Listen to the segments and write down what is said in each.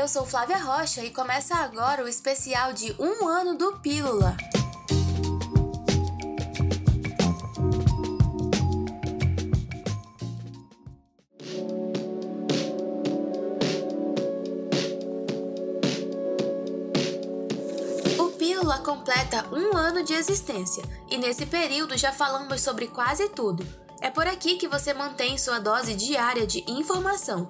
Eu sou Flávia Rocha e começa agora o especial de um ano do Pílula. O Pílula completa um ano de existência e nesse período já falamos sobre quase tudo. É por aqui que você mantém sua dose diária de informação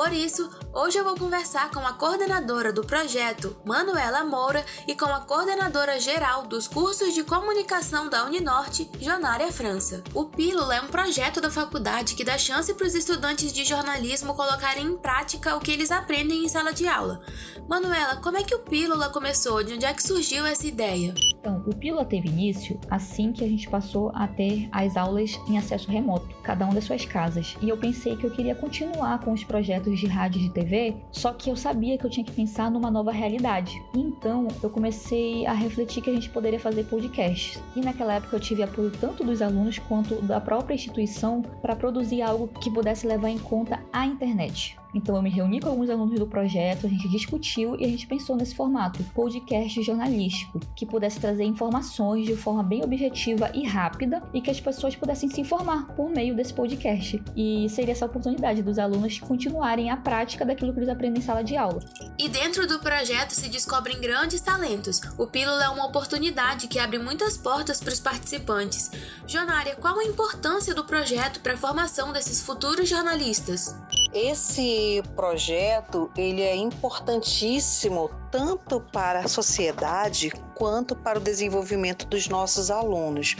por isso, hoje eu vou conversar com a coordenadora do projeto, Manuela Moura, e com a coordenadora geral dos cursos de comunicação da Uninorte, Jonária França. O Pílula é um projeto da faculdade que dá chance para os estudantes de jornalismo colocarem em prática o que eles aprendem em sala de aula. Manuela, como é que o Pílula começou? De onde é que surgiu essa ideia? Então, o Pílula teve início assim que a gente passou a ter as aulas em acesso remoto, cada um das suas casas. E eu pensei que eu queria continuar com os projetos de rádio e de TV, só que eu sabia que eu tinha que pensar numa nova realidade. Então, eu comecei a refletir que a gente poderia fazer podcasts. E naquela época eu tive apoio tanto dos alunos quanto da própria instituição para produzir algo que pudesse levar em conta a internet. Então eu me reuni com alguns alunos do projeto, a gente discutiu e a gente pensou nesse formato, podcast jornalístico, que pudesse trazer informações de forma bem objetiva e rápida e que as pessoas pudessem se informar por meio desse podcast. E seria essa oportunidade dos alunos continuarem a prática daquilo que eles aprendem em sala de aula. E dentro do projeto se descobrem grandes talentos. O Pílula é uma oportunidade que abre muitas portas para os participantes. Jonária, qual a importância do projeto para a formação desses futuros jornalistas? Esse projeto ele é importantíssimo tanto para a sociedade quanto para o desenvolvimento dos nossos alunos.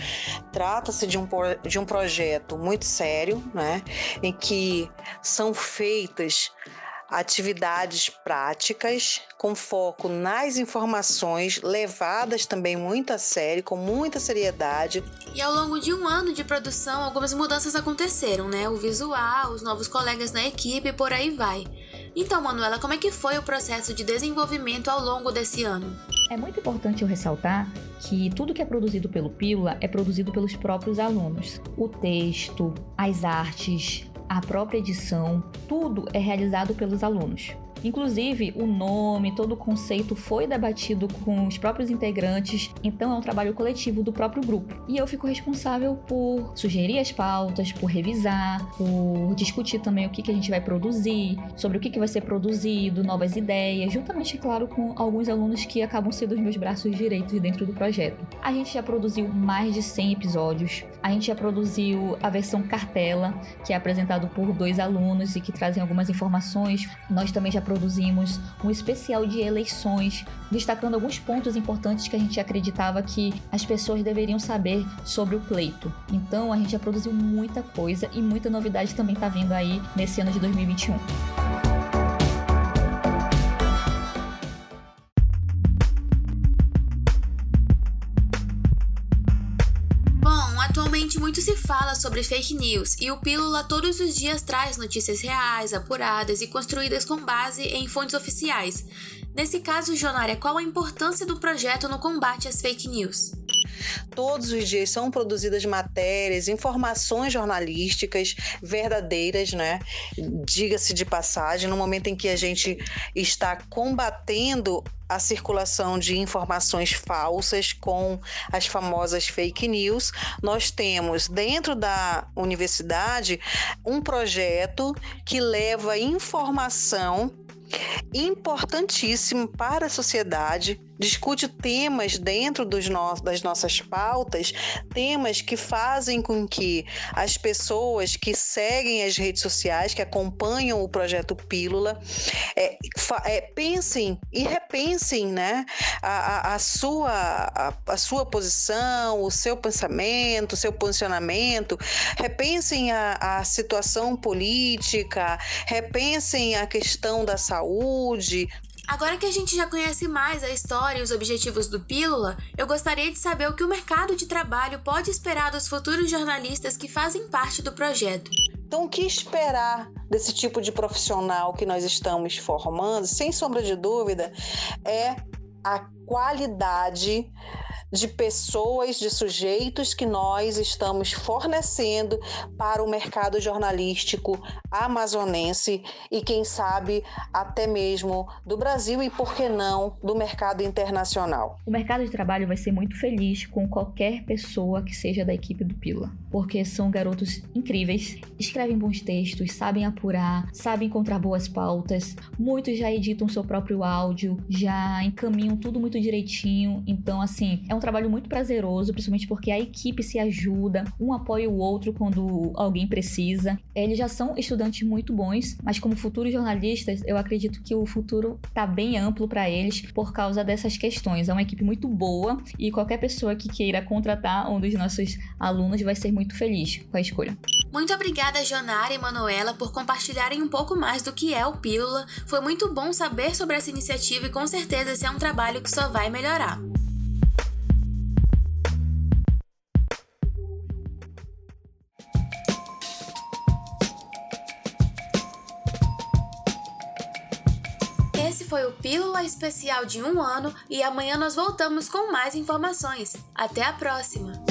Trata-se de um, de um projeto muito sério, né, em que são feitas atividades práticas com foco nas informações levadas também muito a sério, com muita seriedade. E ao longo de um ano de produção, algumas mudanças aconteceram, né? O visual, os novos colegas na equipe e por aí vai. Então, Manuela, como é que foi o processo de desenvolvimento ao longo desse ano? É muito importante eu ressaltar que tudo que é produzido pelo Pílula é produzido pelos próprios alunos. O texto, as artes, a própria edição, tudo é realizado pelos alunos. Inclusive, o nome, todo o conceito foi debatido com os próprios integrantes, então é um trabalho coletivo do próprio grupo. E eu fico responsável por sugerir as pautas, por revisar, por discutir também o que, que a gente vai produzir, sobre o que, que vai ser produzido, novas ideias, juntamente, claro, com alguns alunos que acabam sendo os meus braços direitos dentro do projeto. A gente já produziu mais de 100 episódios, a gente já produziu a versão cartela, que é apresentado por dois alunos e que trazem algumas informações. Nós também já produzimos um especial de eleições, destacando alguns pontos importantes que a gente acreditava que as pessoas deveriam saber sobre o pleito. Então a gente já produziu muita coisa e muita novidade também está vindo aí nesse ano de 2021. Muito se fala sobre fake news e o Pílula todos os dias traz notícias reais, apuradas e construídas com base em fontes oficiais. Nesse caso, Jonária, qual a importância do projeto no combate às fake news? Todos os dias são produzidas matérias, informações jornalísticas verdadeiras, né? Diga-se de passagem, no momento em que a gente está combatendo a circulação de informações falsas com as famosas fake news. Nós temos dentro da universidade um projeto que leva informação importantíssimo para a sociedade discute temas dentro dos no das nossas pautas, temas que fazem com que as pessoas que seguem as redes sociais, que acompanham o projeto Pílula, é, é, pensem e repensem né, a, a, a sua, a, a, sua posição, o seu pensamento, o seu posicionamento, repensem a, a situação política, repensem a questão da saúde, Agora que a gente já conhece mais a história e os objetivos do Pílula, eu gostaria de saber o que o mercado de trabalho pode esperar dos futuros jornalistas que fazem parte do projeto. Então, o que esperar desse tipo de profissional que nós estamos formando, sem sombra de dúvida, é a qualidade de pessoas, de sujeitos que nós estamos fornecendo para o mercado jornalístico amazonense e, quem sabe, até mesmo do Brasil e, por que não, do mercado internacional. O mercado de trabalho vai ser muito feliz com qualquer pessoa que seja da equipe do Pila, porque são garotos incríveis, escrevem bons textos, sabem apurar, sabem encontrar boas pautas, muitos já editam seu próprio áudio, já encaminham tudo muito direitinho. Então, assim, é um trabalho muito prazeroso, principalmente porque a equipe se ajuda, um apoia o outro quando alguém precisa. Eles já são estudantes muito bons, mas como futuros jornalistas, eu acredito que o futuro tá bem amplo para eles por causa dessas questões. É uma equipe muito boa e qualquer pessoa que queira contratar um dos nossos alunos vai ser muito feliz com a escolha. Muito obrigada, Jonara e Manuela, por compartilharem um pouco mais do que é o Pílula. Foi muito bom saber sobre essa iniciativa e com certeza esse é um trabalho que só vai melhorar. Foi o Pílula Especial de um ano e amanhã nós voltamos com mais informações. Até a próxima!